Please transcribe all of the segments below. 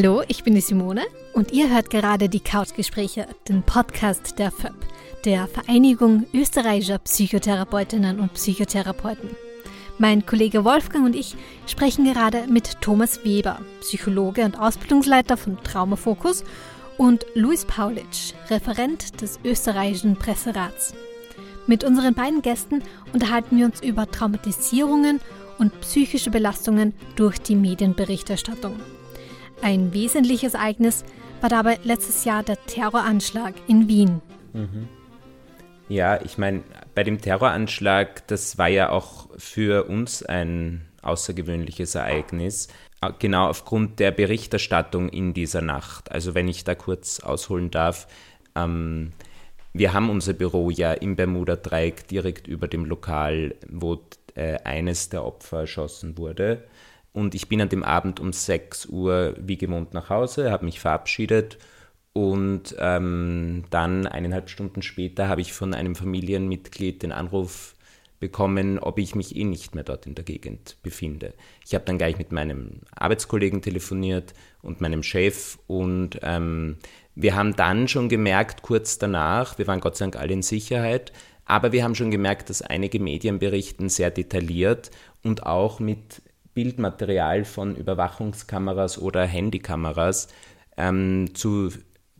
Hallo, ich bin die Simone und ihr hört gerade die Couchgespräche, den Podcast der FÖP, der Vereinigung österreichischer Psychotherapeutinnen und Psychotherapeuten. Mein Kollege Wolfgang und ich sprechen gerade mit Thomas Weber, Psychologe und Ausbildungsleiter von Traumafokus, und Luis Paulitsch, Referent des österreichischen Presserats. Mit unseren beiden Gästen unterhalten wir uns über Traumatisierungen und psychische Belastungen durch die Medienberichterstattung. Ein wesentliches Ereignis war dabei letztes Jahr der Terroranschlag in Wien. Mhm. Ja, ich meine, bei dem Terroranschlag, das war ja auch für uns ein außergewöhnliches Ereignis, genau aufgrund der Berichterstattung in dieser Nacht. Also wenn ich da kurz ausholen darf, ähm, wir haben unser Büro ja im Bermuda-Dreieck direkt über dem Lokal, wo äh, eines der Opfer erschossen wurde. Und ich bin an dem Abend um 6 Uhr wie gewohnt nach Hause, habe mich verabschiedet und ähm, dann eineinhalb Stunden später habe ich von einem Familienmitglied den Anruf bekommen, ob ich mich eh nicht mehr dort in der Gegend befinde. Ich habe dann gleich mit meinem Arbeitskollegen telefoniert und meinem Chef und ähm, wir haben dann schon gemerkt, kurz danach, wir waren Gott sei Dank alle in Sicherheit, aber wir haben schon gemerkt, dass einige Medien berichten sehr detailliert und auch mit Bildmaterial von Überwachungskameras oder Handykameras ähm, zu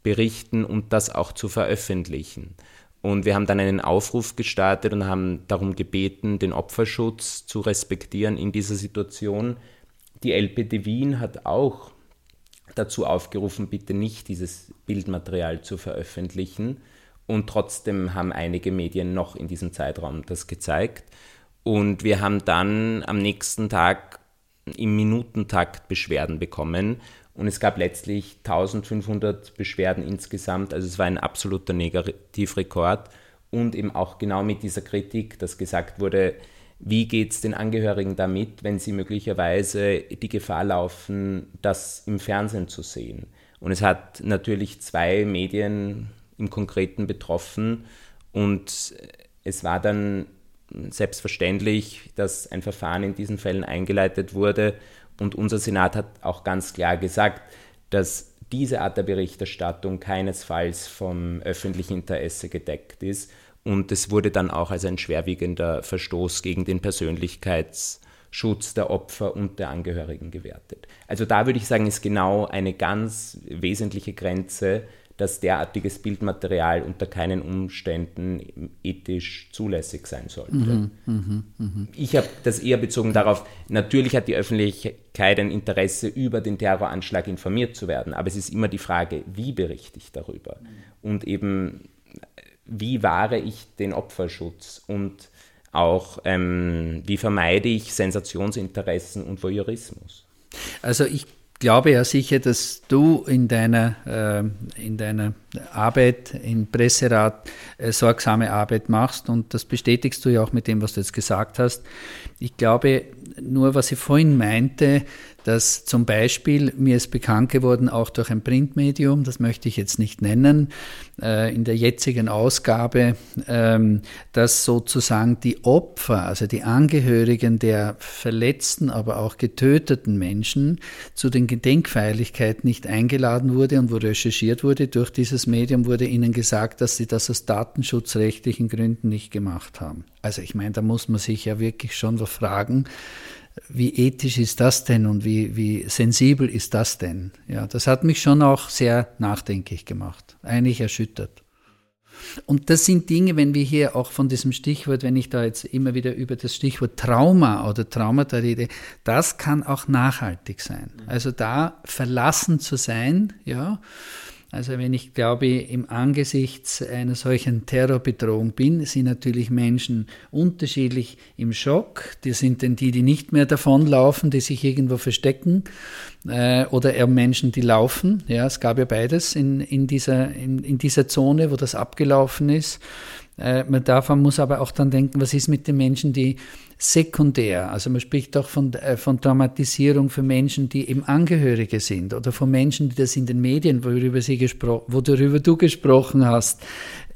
berichten und das auch zu veröffentlichen. Und wir haben dann einen Aufruf gestartet und haben darum gebeten, den Opferschutz zu respektieren in dieser Situation. Die LPD Wien hat auch dazu aufgerufen, bitte nicht dieses Bildmaterial zu veröffentlichen. Und trotzdem haben einige Medien noch in diesem Zeitraum das gezeigt. Und wir haben dann am nächsten Tag im Minutentakt Beschwerden bekommen. Und es gab letztlich 1500 Beschwerden insgesamt. Also es war ein absoluter Negativrekord. Und eben auch genau mit dieser Kritik, dass gesagt wurde, wie geht es den Angehörigen damit, wenn sie möglicherweise die Gefahr laufen, das im Fernsehen zu sehen. Und es hat natürlich zwei Medien im Konkreten betroffen. Und es war dann selbstverständlich, dass ein Verfahren in diesen Fällen eingeleitet wurde. Und unser Senat hat auch ganz klar gesagt, dass diese Art der Berichterstattung keinesfalls vom öffentlichen Interesse gedeckt ist. Und es wurde dann auch als ein schwerwiegender Verstoß gegen den Persönlichkeitsschutz der Opfer und der Angehörigen gewertet. Also da würde ich sagen, ist genau eine ganz wesentliche Grenze, dass derartiges Bildmaterial unter keinen Umständen ethisch zulässig sein sollte. Mhm, mh, mh. Ich habe das eher bezogen darauf, natürlich hat die Öffentlichkeit ein Interesse, über den Terroranschlag informiert zu werden, aber es ist immer die Frage, wie berichte ich darüber? Und eben, wie wahre ich den Opferschutz und auch, ähm, wie vermeide ich Sensationsinteressen und Voyeurismus? Also ich glaube ja sicher, dass du in deiner, äh, in deiner Arbeit im Presserat äh, sorgsame Arbeit machst und das bestätigst du ja auch mit dem, was du jetzt gesagt hast. Ich glaube, nur was ich vorhin meinte, dass zum Beispiel, mir ist bekannt geworden, auch durch ein Printmedium, das möchte ich jetzt nicht nennen, äh, in der jetzigen Ausgabe, ähm, dass sozusagen die Opfer, also die Angehörigen der verletzten, aber auch getöteten Menschen zu den Gedenkfeierlichkeiten nicht eingeladen wurde und wo recherchiert wurde durch dieses Medium, wurde ihnen gesagt, dass sie das aus datenschutzrechtlichen Gründen nicht gemacht haben. Also ich meine, da muss man sich ja wirklich schon fragen, wie ethisch ist das denn und wie, wie sensibel ist das denn? Ja, das hat mich schon auch sehr nachdenklich gemacht, eigentlich erschüttert. Und das sind Dinge, wenn wir hier auch von diesem Stichwort, wenn ich da jetzt immer wieder über das Stichwort Trauma oder Traumata rede, das kann auch nachhaltig sein. Also da verlassen zu sein, ja, also wenn ich glaube, im Angesichts einer solchen Terrorbedrohung bin, sind natürlich Menschen unterschiedlich im Schock. Die sind denn die, die nicht mehr davonlaufen, die sich irgendwo verstecken, äh, oder eher Menschen, die laufen. Ja, es gab ja beides in, in, dieser, in, in dieser Zone, wo das abgelaufen ist. Äh, man darf, man muss aber auch dann denken, was ist mit den Menschen, die sekundär, also man spricht auch von, äh, von Traumatisierung für Menschen, die eben Angehörige sind oder von Menschen, die das in den Medien, worüber, sie worüber du gesprochen hast,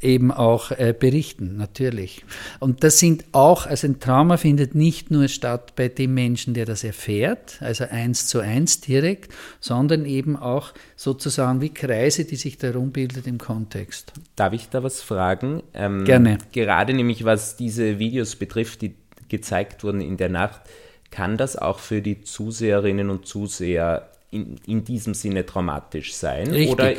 eben auch äh, berichten, natürlich. Und das sind auch, also ein Trauma findet nicht nur statt bei dem Menschen, der das erfährt, also eins zu eins direkt, sondern eben auch sozusagen wie Kreise, die sich darum bildet im Kontext. Darf ich da was fragen? Ähm, Gerne. Gerade nämlich, was diese Videos betrifft, die gezeigt wurden in der Nacht, kann das auch für die Zuseherinnen und Zuseher in, in diesem Sinne traumatisch sein? Richtig. Oder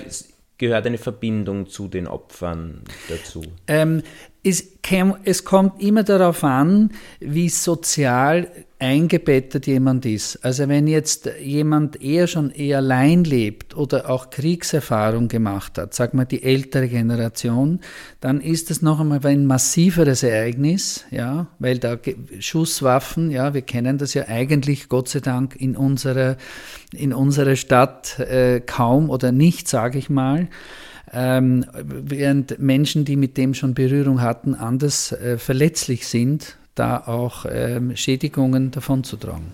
gehört eine Verbindung zu den Opfern dazu? Ähm, es, es, kommt immer darauf an, wie sozial eingebettet jemand ist. Also wenn jetzt jemand eher schon eher allein lebt oder auch Kriegserfahrung gemacht hat, sag mal die ältere Generation, dann ist es noch einmal ein massiveres Ereignis, ja, weil da Schusswaffen, ja, wir kennen das ja eigentlich Gott sei Dank in unserer in unserer Stadt äh, kaum oder nicht, sage ich mal. Ähm, während Menschen, die mit dem schon Berührung hatten, anders äh, verletzlich sind, da auch ähm, Schädigungen davonzutragen.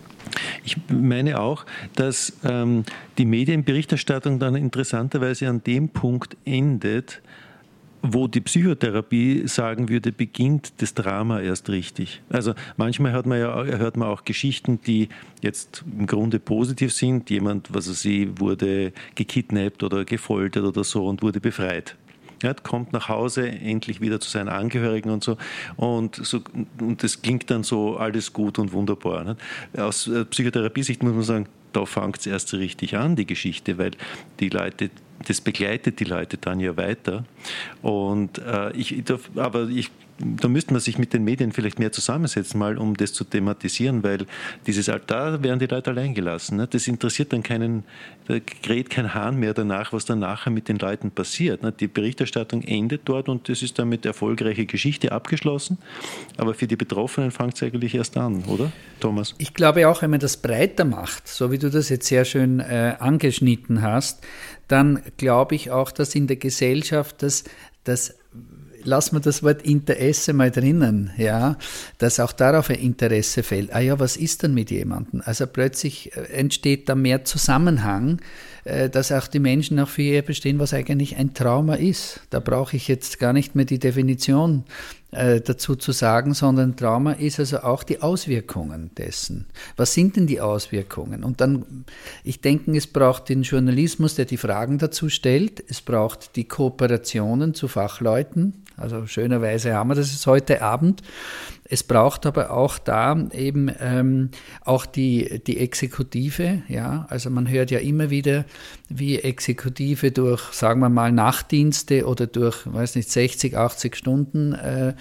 Ich meine auch, dass ähm, die Medienberichterstattung dann interessanterweise an dem Punkt endet, wo die Psychotherapie sagen würde, beginnt das Drama erst richtig. Also manchmal hört man ja hört man auch Geschichten, die jetzt im Grunde positiv sind. Jemand, was er sie wurde gekidnappt oder gefoltert oder so und wurde befreit. Ja, kommt nach Hause, endlich wieder zu seinen Angehörigen und so. Und, so, und das klingt dann so alles gut und wunderbar. Nicht? Aus äh, Psychotherapie-Sicht muss man sagen, da fängt es erst richtig an, die Geschichte, weil die Leute das begleitet die Leute dann ja weiter. Und äh, ich, aber ich da müsste man sich mit den Medien vielleicht mehr zusammensetzen, mal um das zu thematisieren, weil dieses Altar werden die Leute allein gelassen. Ne? Das interessiert dann keinen, da kräht kein Hahn mehr danach, was dann nachher mit den Leuten passiert. Ne? Die Berichterstattung endet dort und das ist damit erfolgreiche Geschichte abgeschlossen. Aber für die Betroffenen fängt es eigentlich erst an, oder, Thomas? Ich glaube auch, wenn man das breiter macht, so wie du das jetzt sehr schön äh, angeschnitten hast, dann glaube ich auch, dass in der Gesellschaft das, das lassen wir das Wort Interesse mal drinnen, ja, dass auch darauf ein Interesse fällt. Ah ja, was ist denn mit jemandem? Also plötzlich äh, entsteht da mehr Zusammenhang, äh, dass auch die Menschen auch für ihr bestehen, was eigentlich ein Trauma ist. Da brauche ich jetzt gar nicht mehr die Definition äh, dazu zu sagen, sondern Trauma ist also auch die Auswirkungen dessen. Was sind denn die Auswirkungen? Und dann, ich denke, es braucht den Journalismus, der die Fragen dazu stellt. Es braucht die Kooperationen zu Fachleuten. Also schönerweise haben wir das jetzt heute Abend. Es braucht aber auch da eben ähm, auch die, die Exekutive, ja, also man hört ja immer wieder, wie Exekutive durch, sagen wir mal, Nachtdienste oder durch, weiß nicht, 60, 80 Stunden äh,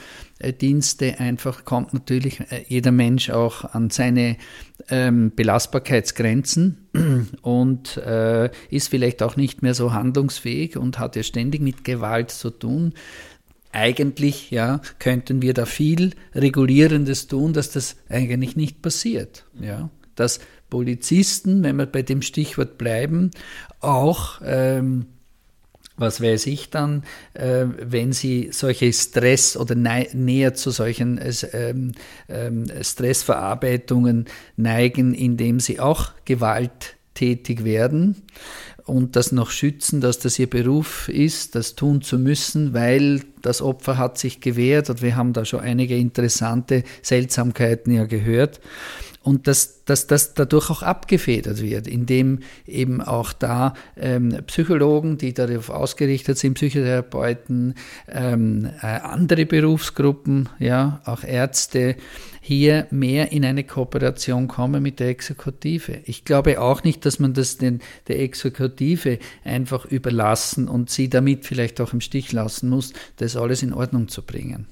Dienste einfach kommt natürlich äh, jeder Mensch auch an seine ähm, Belastbarkeitsgrenzen und äh, ist vielleicht auch nicht mehr so handlungsfähig und hat ja ständig mit Gewalt zu tun eigentlich ja, könnten wir da viel Regulierendes tun, dass das eigentlich nicht passiert. Ja? Dass Polizisten, wenn wir bei dem Stichwort bleiben, auch, ähm, was weiß ich dann, äh, wenn sie solche Stress oder näher zu solchen äh, äh, Stressverarbeitungen neigen, indem sie auch gewalttätig werden, und das noch schützen, dass das ihr Beruf ist, das tun zu müssen, weil das Opfer hat sich gewehrt und wir haben da schon einige interessante Seltsamkeiten ja gehört. Und dass, dass das dadurch auch abgefedert wird, indem eben auch da ähm, Psychologen, die darauf ausgerichtet sind, Psychotherapeuten, ähm, äh, andere Berufsgruppen, ja, auch Ärzte, hier mehr in eine Kooperation kommen mit der Exekutive. Ich glaube auch nicht, dass man das den, der Exekutive einfach überlassen und sie damit vielleicht auch im Stich lassen muss, das alles in Ordnung zu bringen.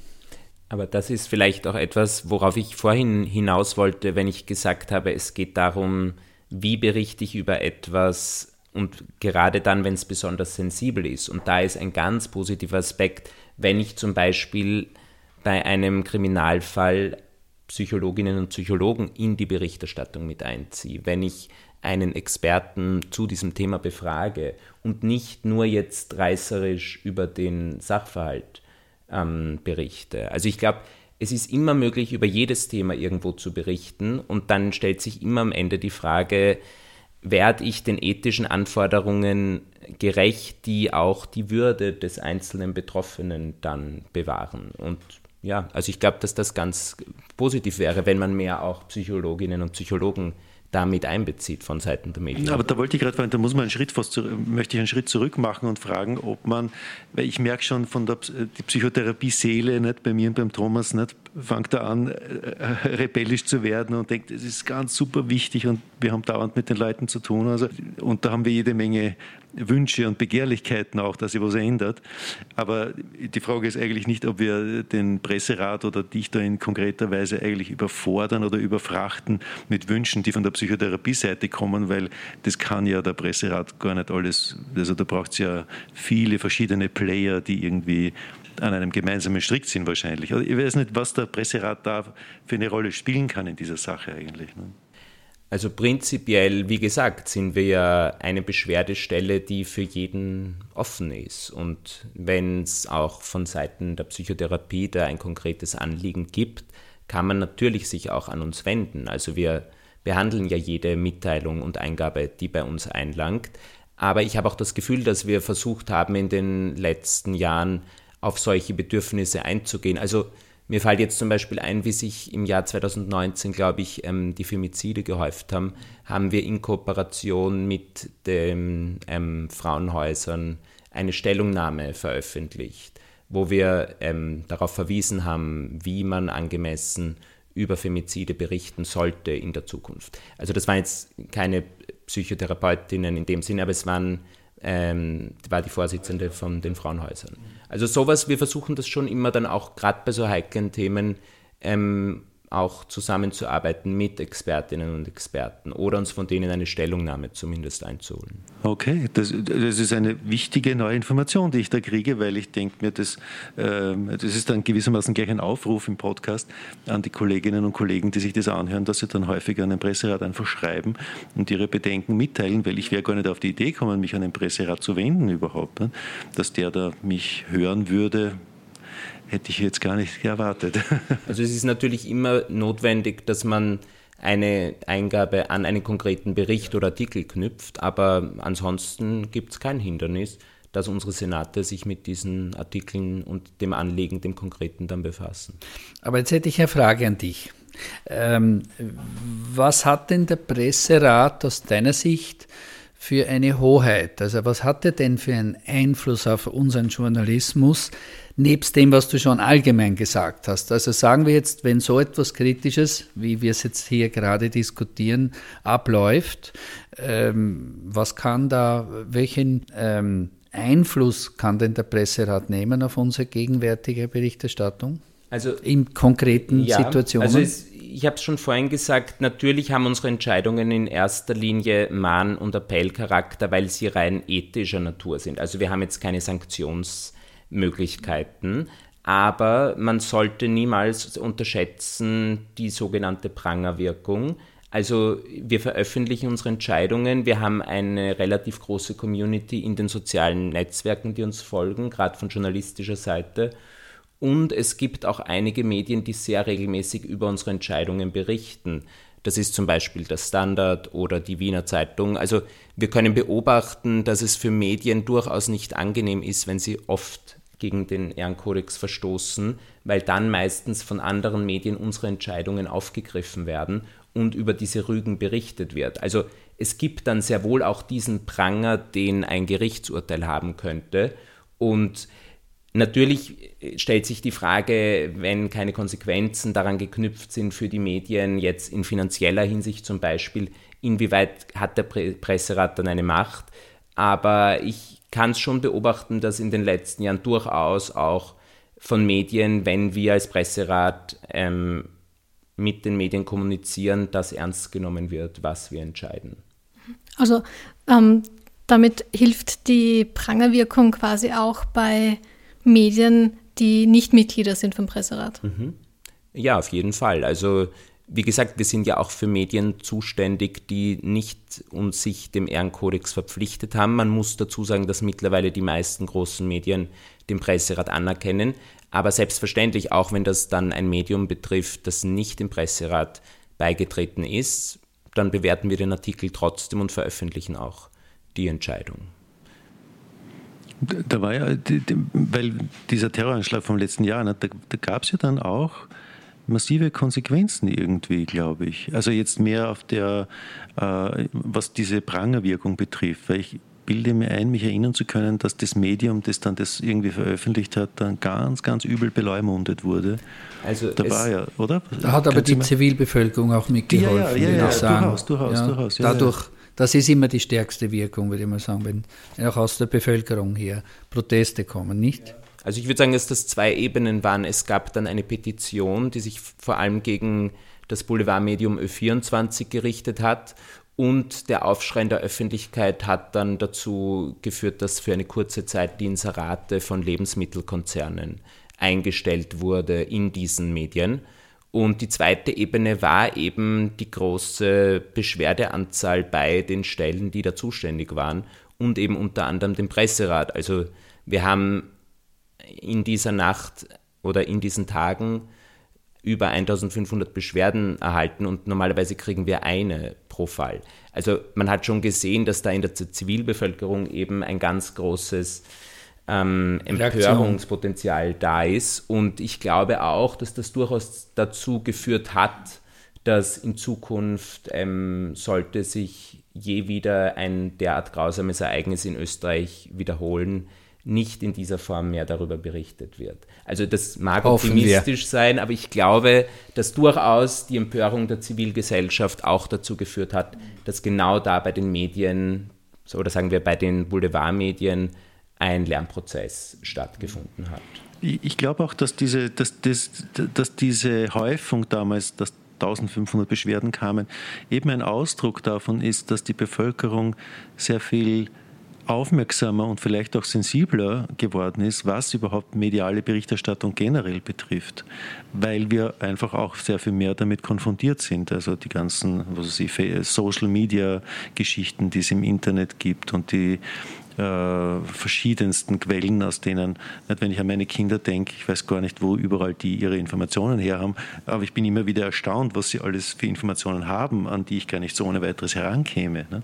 Aber das ist vielleicht auch etwas, worauf ich vorhin hinaus wollte, wenn ich gesagt habe, es geht darum, wie berichte ich über etwas und gerade dann, wenn es besonders sensibel ist. Und da ist ein ganz positiver Aspekt, wenn ich zum Beispiel bei einem Kriminalfall Psychologinnen und Psychologen in die Berichterstattung mit einziehe, wenn ich einen Experten zu diesem Thema befrage und nicht nur jetzt reißerisch über den Sachverhalt ähm, berichte. Also ich glaube, es ist immer möglich, über jedes Thema irgendwo zu berichten und dann stellt sich immer am Ende die Frage, werde ich den ethischen Anforderungen gerecht, die auch die Würde des einzelnen Betroffenen dann bewahren. Und ja, also ich glaube, dass das ganz positiv wäre, wenn man mehr auch Psychologinnen und Psychologen damit einbezieht von Seiten der Medien. Aber da wollte ich gerade da muss man einen Schritt fast, möchte ich einen Schritt zurück machen und fragen, ob man, weil ich merke schon von der die Psychotherapie-Seele, nicht bei mir und beim Thomas, nicht, fängt da an, äh, rebellisch zu werden und denkt, es ist ganz super wichtig und wir haben dauernd mit den Leuten zu tun. Also, und da haben wir jede Menge Wünsche und Begehrlichkeiten auch, dass sich was ändert. Aber die Frage ist eigentlich nicht, ob wir den Presserat oder dich da in konkreter Weise eigentlich überfordern oder überfrachten mit Wünschen, die von der Psychotherapie-Seite kommen, weil das kann ja der Presserat gar nicht alles. Also da braucht es ja viele verschiedene Player, die irgendwie an einem gemeinsamen Strick sind wahrscheinlich. Also ich weiß nicht, was der Presserat da für eine Rolle spielen kann in dieser Sache eigentlich. Ne? Also prinzipiell, wie gesagt, sind wir ja eine Beschwerdestelle, die für jeden offen ist. Und wenn es auch von Seiten der Psychotherapie da ein konkretes Anliegen gibt, kann man natürlich sich auch an uns wenden. Also wir behandeln ja jede Mitteilung und Eingabe, die bei uns einlangt. Aber ich habe auch das Gefühl, dass wir versucht haben, in den letzten Jahren auf solche Bedürfnisse einzugehen. Also mir fällt jetzt zum Beispiel ein, wie sich im Jahr 2019, glaube ich, ähm, die Femizide gehäuft haben, haben wir in Kooperation mit den ähm, Frauenhäusern eine Stellungnahme veröffentlicht, wo wir ähm, darauf verwiesen haben, wie man angemessen über Femizide berichten sollte in der Zukunft. Also das waren jetzt keine Psychotherapeutinnen in dem Sinne, aber es waren ähm, war die Vorsitzende von den Frauenhäusern. Also sowas, wir versuchen das schon immer dann auch gerade bei so heiklen Themen ähm, auch zusammenzuarbeiten mit Expertinnen und Experten oder uns von denen eine Stellungnahme zumindest einzuholen. Okay, das, das ist eine wichtige neue Information, die ich da kriege, weil ich denke mir, das, äh, das ist dann gewissermaßen gleich ein Aufruf im Podcast an die Kolleginnen und Kollegen, die sich das anhören, dass sie dann häufiger an den Presserat einfach schreiben und ihre Bedenken mitteilen, weil ich wäre gar nicht auf die Idee gekommen, mich an den Presserat zu wenden überhaupt, ne? dass der da mich hören würde, hätte ich jetzt gar nicht erwartet. Also es ist natürlich immer notwendig, dass man eine Eingabe an einen konkreten Bericht oder Artikel knüpft, aber ansonsten gibt es kein Hindernis, dass unsere Senate sich mit diesen Artikeln und dem Anliegen, dem Konkreten dann befassen. Aber jetzt hätte ich eine Frage an dich. Ähm, was hat denn der Presserat aus deiner Sicht für eine Hoheit? Also was hat er denn für einen Einfluss auf unseren Journalismus, nebst dem, was du schon allgemein gesagt hast. Also sagen wir jetzt, wenn so etwas Kritisches, wie wir es jetzt hier gerade diskutieren, abläuft, ähm, was kann da, welchen ähm, Einfluss kann denn der Presserat nehmen auf unsere gegenwärtige Berichterstattung? Also in konkreten ja, Situationen? Also es, ich habe es schon vorhin gesagt, natürlich haben unsere Entscheidungen in erster Linie Mahn- und Appellcharakter, weil sie rein ethischer Natur sind. Also wir haben jetzt keine Sanktions- Möglichkeiten. Aber man sollte niemals unterschätzen die sogenannte Prangerwirkung. Also wir veröffentlichen unsere Entscheidungen. Wir haben eine relativ große Community in den sozialen Netzwerken, die uns folgen, gerade von journalistischer Seite. Und es gibt auch einige Medien, die sehr regelmäßig über unsere Entscheidungen berichten. Das ist zum Beispiel der Standard oder die Wiener Zeitung. Also wir können beobachten, dass es für Medien durchaus nicht angenehm ist, wenn sie oft gegen den Ehrenkodex verstoßen, weil dann meistens von anderen Medien unsere Entscheidungen aufgegriffen werden und über diese Rügen berichtet wird. Also es gibt dann sehr wohl auch diesen Pranger, den ein Gerichtsurteil haben könnte. Und natürlich stellt sich die Frage, wenn keine Konsequenzen daran geknüpft sind für die Medien, jetzt in finanzieller Hinsicht zum Beispiel, inwieweit hat der Presserat dann eine Macht? Aber ich kann es schon beobachten, dass in den letzten Jahren durchaus auch von Medien, wenn wir als Presserat ähm, mit den Medien kommunizieren, dass ernst genommen wird, was wir entscheiden. Also ähm, damit hilft die Prangerwirkung quasi auch bei Medien, die nicht Mitglieder sind vom Presserat. Mhm. Ja, auf jeden Fall. Also wie gesagt, wir sind ja auch für Medien zuständig, die nicht uns sich dem Ehrenkodex verpflichtet haben. Man muss dazu sagen, dass mittlerweile die meisten großen Medien den Presserat anerkennen. Aber selbstverständlich, auch wenn das dann ein Medium betrifft, das nicht dem Presserat beigetreten ist, dann bewerten wir den Artikel trotzdem und veröffentlichen auch die Entscheidung. Da war ja, weil dieser Terroranschlag vom letzten Jahr, ne, da, da gab es ja dann auch massive Konsequenzen irgendwie, glaube ich. Also jetzt mehr auf der, äh, was diese Prangerwirkung betrifft, weil ich bilde mir ein, mich erinnern zu können, dass das Medium, das dann das irgendwie veröffentlicht hat, dann ganz, ganz übel beleumundet wurde. Also da war ja, oder? Da hat aber die Zivilbevölkerung auch mitgeholfen, ja, ja, ja, ja. Durchaus, durchaus, ja, durchaus. Dadurch, das ist immer die stärkste Wirkung, würde ich mal sagen, wenn auch aus der Bevölkerung hier Proteste kommen, nicht? Also ich würde sagen, dass das zwei Ebenen waren. Es gab dann eine Petition, die sich vor allem gegen das Boulevardmedium Ö24 gerichtet hat und der Aufschrei in der Öffentlichkeit hat dann dazu geführt, dass für eine kurze Zeit die Inserate von Lebensmittelkonzernen eingestellt wurde in diesen Medien. Und die zweite Ebene war eben die große Beschwerdeanzahl bei den Stellen, die da zuständig waren und eben unter anderem dem Presserat. Also wir haben in dieser Nacht oder in diesen Tagen über 1500 Beschwerden erhalten und normalerweise kriegen wir eine pro Fall. Also man hat schon gesehen, dass da in der Zivilbevölkerung eben ein ganz großes ähm, Empörungspotenzial da ist und ich glaube auch, dass das durchaus dazu geführt hat, dass in Zukunft ähm, sollte sich je wieder ein derart grausames Ereignis in Österreich wiederholen, nicht in dieser Form mehr darüber berichtet wird. Also das mag Hoffen optimistisch wir. sein, aber ich glaube, dass durchaus die Empörung der Zivilgesellschaft auch dazu geführt hat, dass genau da bei den Medien oder sagen wir bei den Boulevardmedien ein Lernprozess stattgefunden hat. Ich glaube auch, dass diese, dass, dass, dass diese Häufung damals, dass 1500 Beschwerden kamen, eben ein Ausdruck davon ist, dass die Bevölkerung sehr viel aufmerksamer und vielleicht auch sensibler geworden ist, was überhaupt mediale Berichterstattung generell betrifft, weil wir einfach auch sehr viel mehr damit konfrontiert sind. Also die ganzen was weiß ich, Social Media Geschichten, die es im Internet gibt und die äh, verschiedensten Quellen, aus denen, nicht, wenn ich an meine Kinder denke, ich weiß gar nicht, wo überall die ihre Informationen her haben, aber ich bin immer wieder erstaunt, was sie alles für Informationen haben, an die ich gar nicht so ohne weiteres herankäme. Ne?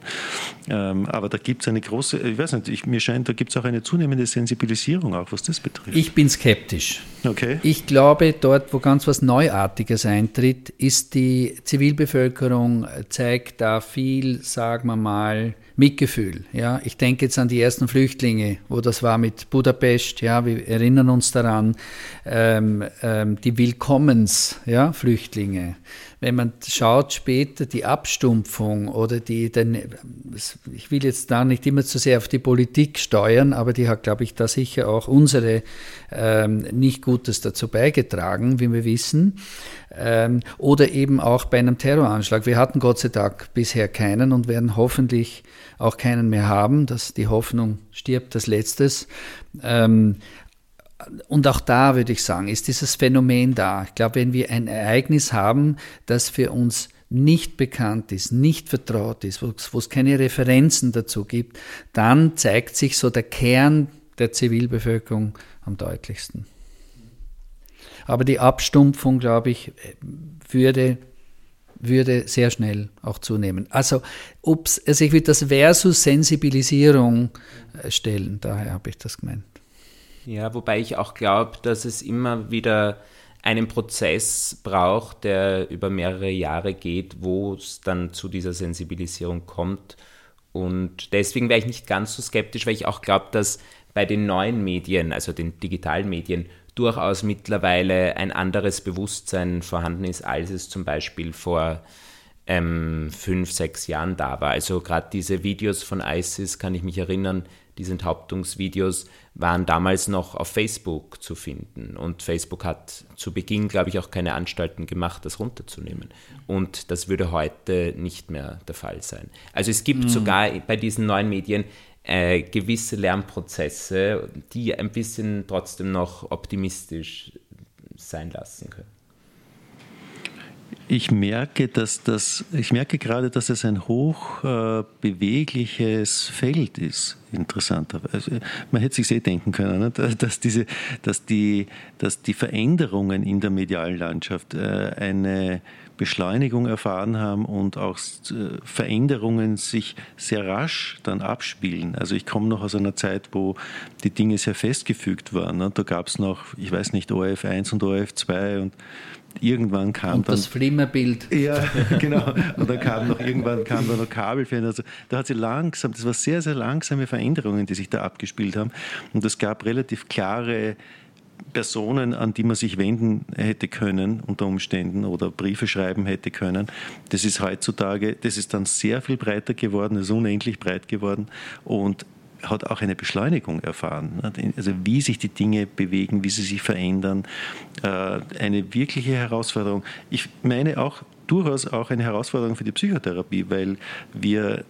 Ähm, aber da gibt es eine große, ich weiß nicht, ich, mir scheint, da gibt es auch eine zunehmende Sensibilisierung, auch was das betrifft. Ich bin skeptisch. Okay. Ich glaube, dort, wo ganz was Neuartiges eintritt, ist die Zivilbevölkerung, zeigt da viel, sagen wir mal, Mitgefühl. Ja, ich denke jetzt an die ersten Flüchtlinge, wo das war mit Budapest. Ja, wir erinnern uns daran, ähm, ähm, die Willkommensflüchtlinge. Ja, wenn man schaut später die Abstumpfung oder die, den, ich will jetzt da nicht immer zu sehr auf die Politik steuern, aber die hat, glaube ich, da sicher auch unsere ähm, nicht Gutes dazu beigetragen, wie wir wissen. Ähm, oder eben auch bei einem Terroranschlag. Wir hatten Gott sei Dank bisher keinen und werden hoffentlich auch keinen mehr haben. dass die Hoffnung stirbt als letztes. Ähm, und auch da würde ich sagen, ist dieses Phänomen da. Ich glaube, wenn wir ein Ereignis haben, das für uns nicht bekannt ist, nicht vertraut ist, wo es keine Referenzen dazu gibt, dann zeigt sich so der Kern der Zivilbevölkerung am deutlichsten. Aber die Abstumpfung, glaube ich, würde, würde sehr schnell auch zunehmen. Also, also ich würde das versus Sensibilisierung äh, stellen, daher habe ich das gemeint. Ja, wobei ich auch glaube, dass es immer wieder einen Prozess braucht, der über mehrere Jahre geht, wo es dann zu dieser Sensibilisierung kommt. Und deswegen wäre ich nicht ganz so skeptisch, weil ich auch glaube, dass bei den neuen Medien, also den digitalen Medien, durchaus mittlerweile ein anderes Bewusstsein vorhanden ist, als es zum Beispiel vor ähm, fünf, sechs Jahren da war. Also gerade diese Videos von ISIS, kann ich mich erinnern, diese Enthauptungsvideos waren damals noch auf Facebook zu finden. Und Facebook hat zu Beginn, glaube ich, auch keine Anstalten gemacht, das runterzunehmen. Und das würde heute nicht mehr der Fall sein. Also es gibt mhm. sogar bei diesen neuen Medien äh, gewisse Lernprozesse, die ein bisschen trotzdem noch optimistisch sein lassen können. Ich merke, dass das, ich merke gerade, dass es ein hoch äh, Feld ist, interessanterweise. Man hätte sich eh denken können, ne? dass, diese, dass, die, dass die Veränderungen in der medialen Landschaft äh, eine Beschleunigung erfahren haben und auch äh, Veränderungen sich sehr rasch dann abspielen. Also ich komme noch aus einer Zeit, wo die Dinge sehr festgefügt waren. Ne? Da gab es noch, ich weiß nicht, ORF 1 und ORF 2 und irgendwann kam und dann. Das Flimmerbild. Ja, genau. Und dann kam noch irgendwann kam dann noch Kabelfernsehen. Also da hat sie langsam, das war sehr, sehr langsame Veränderungen, die sich da abgespielt haben. Und es gab relativ klare Personen, an die man sich wenden hätte können unter Umständen oder Briefe schreiben hätte können. Das ist heutzutage, das ist dann sehr viel breiter geworden, ist unendlich breit geworden und hat auch eine Beschleunigung erfahren. Also wie sich die Dinge bewegen, wie sie sich verändern. Äh, eine wirkliche Herausforderung. Ich meine auch durchaus auch eine Herausforderung für die Psychotherapie, weil wir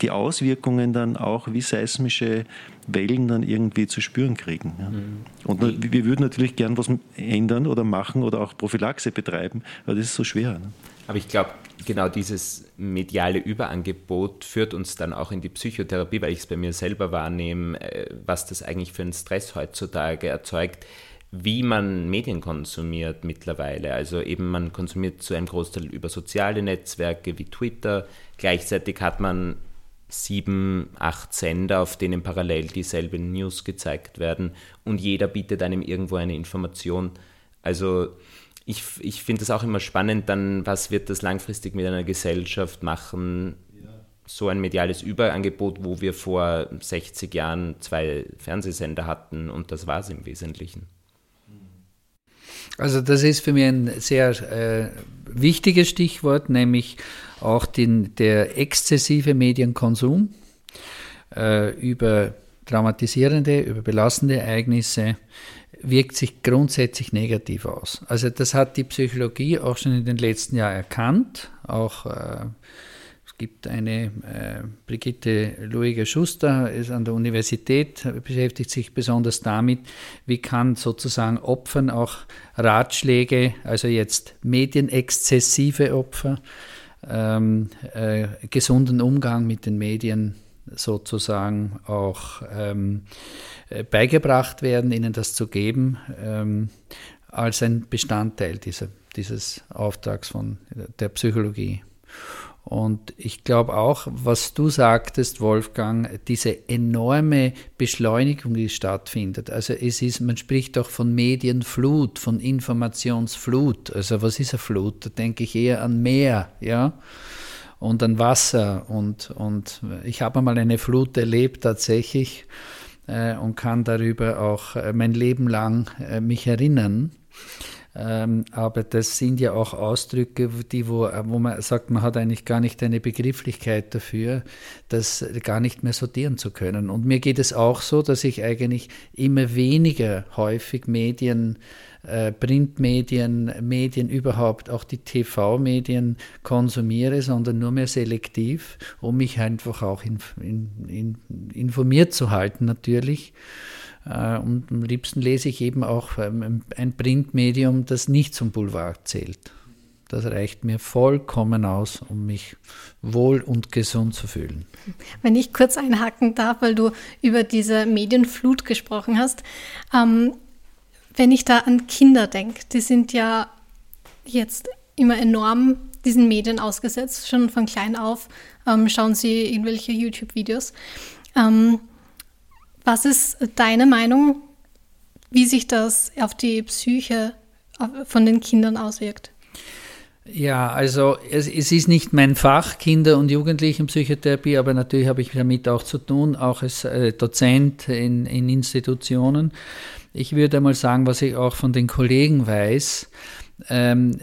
die Auswirkungen dann auch wie seismische Wellen dann irgendwie zu spüren kriegen. Mhm. Und wir würden natürlich gern was ändern oder machen oder auch Prophylaxe betreiben, aber das ist so schwer. Aber ich glaube, genau dieses mediale Überangebot führt uns dann auch in die Psychotherapie, weil ich es bei mir selber wahrnehme, äh, was das eigentlich für einen Stress heutzutage erzeugt wie man Medien konsumiert mittlerweile. Also eben man konsumiert zu einem Großteil über soziale Netzwerke wie Twitter. Gleichzeitig hat man sieben, acht Sender, auf denen parallel dieselben News gezeigt werden und jeder bietet einem irgendwo eine Information. Also ich, ich finde es auch immer spannend, dann, was wird das langfristig mit einer Gesellschaft machen? So ein mediales Überangebot, wo wir vor 60 Jahren zwei Fernsehsender hatten und das war es im Wesentlichen. Also das ist für mich ein sehr äh, wichtiges Stichwort, nämlich auch den, der exzessive Medienkonsum äh, über traumatisierende, über belastende Ereignisse wirkt sich grundsätzlich negativ aus. Also das hat die Psychologie auch schon in den letzten Jahren erkannt, auch äh, gibt eine äh, Brigitte Luiger-Schuster, ist an der Universität, beschäftigt sich besonders damit, wie kann sozusagen Opfern auch Ratschläge, also jetzt medienexzessive Opfer, ähm, äh, gesunden Umgang mit den Medien sozusagen auch ähm, äh, beigebracht werden, ihnen das zu geben, ähm, als ein Bestandteil dieser, dieses Auftrags von der Psychologie. Und ich glaube auch, was du sagtest, Wolfgang, diese enorme Beschleunigung, die stattfindet. Also es ist, man spricht auch von Medienflut, von Informationsflut. Also was ist eine Flut? Da denke ich eher an Meer, ja, und an Wasser. Und, und ich habe mal eine Flut erlebt tatsächlich äh, und kann darüber auch äh, mein Leben lang äh, mich erinnern. Ähm, aber das sind ja auch Ausdrücke, die, wo, wo man sagt, man hat eigentlich gar nicht eine Begrifflichkeit dafür, das gar nicht mehr sortieren zu können. Und mir geht es auch so, dass ich eigentlich immer weniger häufig Medien, äh, Printmedien, Medien überhaupt, auch die TV-Medien konsumiere, sondern nur mehr selektiv, um mich einfach auch in, in, in, informiert zu halten natürlich. Äh, und am liebsten lese ich eben auch ähm, ein Printmedium, das nicht zum Boulevard zählt. Das reicht mir vollkommen aus, um mich wohl und gesund zu fühlen. Wenn ich kurz einhaken darf, weil du über diese Medienflut gesprochen hast. Ähm, wenn ich da an Kinder denke, die sind ja jetzt immer enorm diesen Medien ausgesetzt, schon von klein auf ähm, schauen sie irgendwelche YouTube-Videos. Ähm, was ist deine Meinung, wie sich das auf die Psyche von den Kindern auswirkt? Ja, also es, es, ist nicht mein Fach, Kinder- und Jugendlichenpsychotherapie, aber natürlich habe ich damit auch zu tun, auch als äh, Dozent in, in Institutionen. Ich würde mal sagen, was ich auch von den Kollegen weiß, ähm,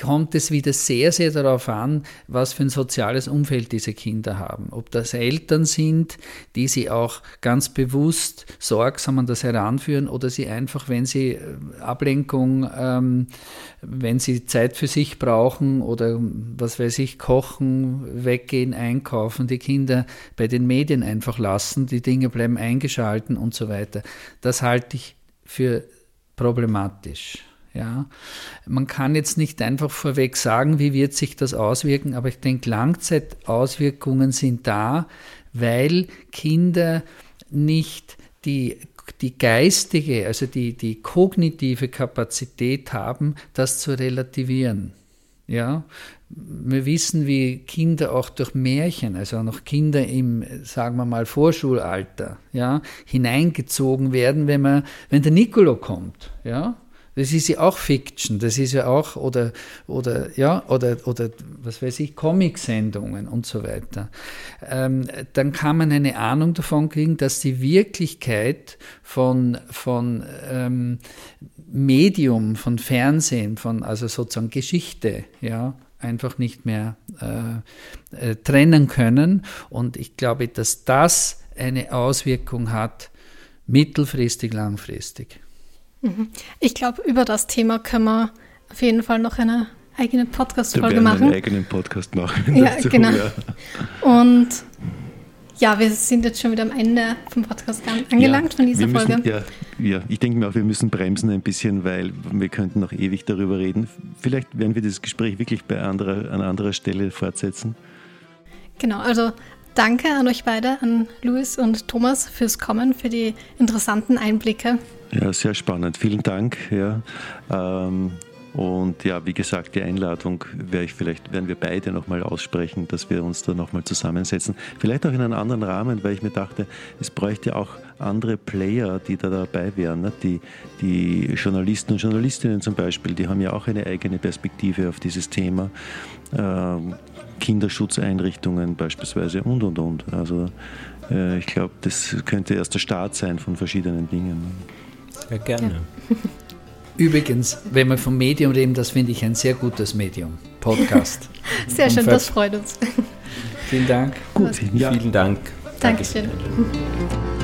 kommt es wieder sehr, sehr darauf an, was für ein soziales Umfeld diese Kinder haben. Ob das Eltern sind, die sie auch ganz bewusst sorgsam an das heranführen oder sie einfach, wenn sie äh, Ablenkung, ähm, wenn sie Zeit für sich brauchen oder was weiß ich, kochen, weggehen, einkaufen, die Kinder bei den Medien einfach lassen, die Dinge bleiben eingeschalten und so weiter. Das halte ich für problematisch. Ja, man kann jetzt nicht einfach vorweg sagen, wie wird sich das auswirken, aber ich denke, Langzeitauswirkungen sind da, weil Kinder nicht die, die geistige, also die, die kognitive Kapazität haben, das zu relativieren. Ja, wir wissen, wie Kinder auch durch Märchen, also noch Kinder im, sagen wir mal, Vorschulalter, ja, hineingezogen werden, wenn man, wenn der Nicolo kommt, ja. Das ist ja auch Fiction, das ist ja auch, oder, oder, ja, oder, oder, was weiß ich, Comic-Sendungen und so weiter. Ähm, dann kann man eine Ahnung davon kriegen, dass die Wirklichkeit von, von ähm, Medium, von Fernsehen, von, also sozusagen Geschichte, ja, einfach nicht mehr äh, äh, trennen können. Und ich glaube, dass das eine Auswirkung hat, mittelfristig, langfristig. Mhm. Ich glaube, über das Thema können wir auf jeden Fall noch eine eigene Podcast-Folge machen. Einen eigenen Podcast machen. Ja, dazu, genau. Ja. Und ja, wir sind jetzt schon wieder am Ende vom Podcast angelangt ja, von dieser müssen, Folge. Ja, ja, ich denke mir auch, wir müssen bremsen ein bisschen, weil wir könnten noch ewig darüber reden. Vielleicht werden wir das Gespräch wirklich bei anderer, an anderer Stelle fortsetzen. Genau, also danke an euch beide, an Luis und Thomas fürs Kommen, für die interessanten Einblicke. Ja, sehr spannend. Vielen Dank. Ja. Ähm, und ja, wie gesagt, die Einladung werde ich vielleicht, werden wir beide nochmal aussprechen, dass wir uns da nochmal zusammensetzen. Vielleicht auch in einem anderen Rahmen, weil ich mir dachte, es bräuchte auch andere Player, die da dabei wären. Ne? Die, die Journalisten und Journalistinnen zum Beispiel, die haben ja auch eine eigene Perspektive auf dieses Thema. Ähm, Kinderschutzeinrichtungen beispielsweise und und und. Also äh, ich glaube, das könnte erst der Start sein von verschiedenen Dingen. Ja, gerne. Ja. Übrigens, wenn wir vom Medium reden, das finde ich ein sehr gutes Medium. Podcast. sehr schön, das freut uns. Vielen Dank. Gut, ja. vielen Dank. Dankeschön. Dankeschön.